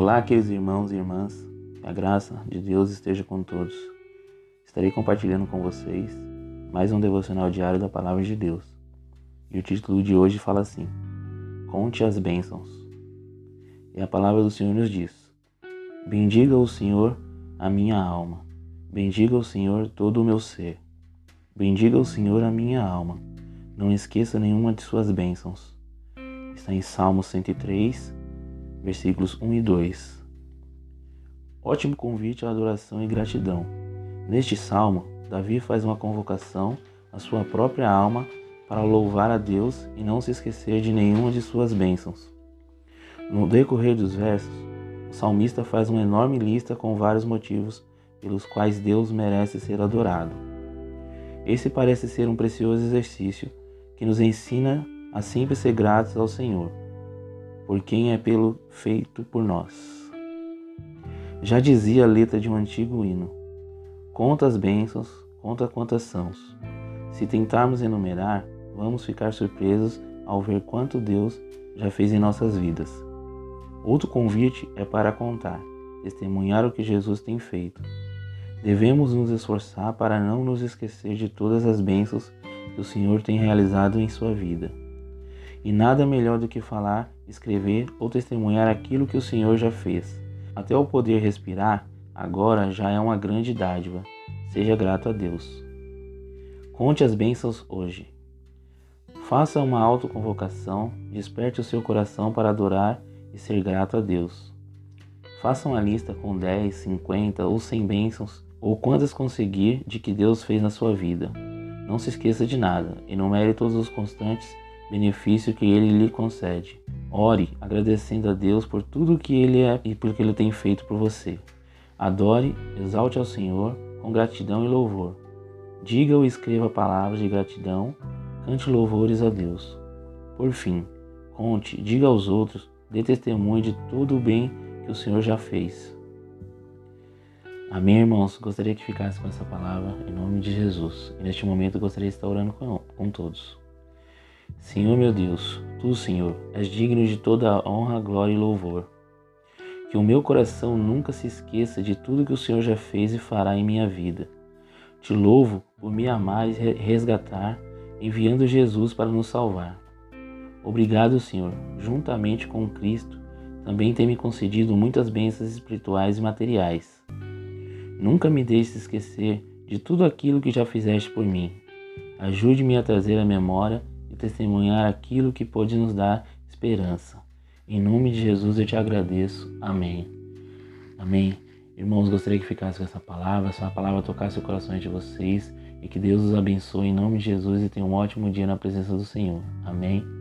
Olá, queridos irmãos e irmãs, que a graça de Deus esteja com todos. Estarei compartilhando com vocês mais um devocional diário da Palavra de Deus. E o título de hoje fala assim: Conte as bênçãos. E a palavra do Senhor nos diz: Bendiga o Senhor a minha alma, bendiga o Senhor todo o meu ser. Bendiga o Senhor a minha alma, não esqueça nenhuma de suas bênçãos. Está em Salmo 103, versículos 1 e 2. Ótimo convite à adoração e gratidão. Neste salmo, Davi faz uma convocação à sua própria alma para louvar a Deus e não se esquecer de nenhuma de suas bênçãos. No decorrer dos versos, o salmista faz uma enorme lista com vários motivos pelos quais Deus merece ser adorado. Esse parece ser um precioso exercício que nos ensina a sempre ser gratos ao Senhor por quem é pelo feito por nós. Já dizia a letra de um antigo hino: Conta as bênçãos, conta quantas são. Se tentarmos enumerar, vamos ficar surpresos ao ver quanto Deus já fez em nossas vidas. Outro convite é para contar, testemunhar o que Jesus tem feito. Devemos nos esforçar para não nos esquecer de todas as bênçãos que o Senhor tem realizado em sua vida. E nada melhor do que falar, escrever ou testemunhar aquilo que o Senhor já fez. Até o poder respirar, agora já é uma grande dádiva. Seja grato a Deus. Conte as bênçãos hoje. Faça uma autoconvocação, desperte o seu coração para adorar e ser grato a Deus. Faça uma lista com 10, 50 ou 100 bênçãos ou quantas conseguir de que Deus fez na sua vida. Não se esqueça de nada, enumere todos os constantes benefício que ele lhe concede. Ore agradecendo a Deus por tudo que ele é e por que ele tem feito por você. Adore, exalte ao Senhor com gratidão e louvor. Diga ou escreva palavras de gratidão, cante louvores a Deus. Por fim, conte, diga aos outros, dê testemunho de todo o bem que o Senhor já fez. Amém, irmãos? Gostaria que ficasse com essa palavra em nome de Jesus. E neste momento gostaria de estar orando com, com todos. Senhor meu Deus, tu, Senhor, és digno de toda a honra, glória e louvor. Que o meu coração nunca se esqueça de tudo que o Senhor já fez e fará em minha vida. Te louvo por me amar e resgatar, enviando Jesus para nos salvar. Obrigado, Senhor, juntamente com Cristo, também tem me concedido muitas bênçãos espirituais e materiais. Nunca me deixe esquecer de tudo aquilo que já fizeste por mim. Ajude-me a trazer à memória testemunhar aquilo que pode nos dar esperança. Em nome de Jesus eu te agradeço. Amém. Amém. Irmãos, gostaria que ficasse com essa palavra, essa palavra tocasse o coração de vocês e que Deus os abençoe em nome de Jesus e tenha um ótimo dia na presença do Senhor. Amém.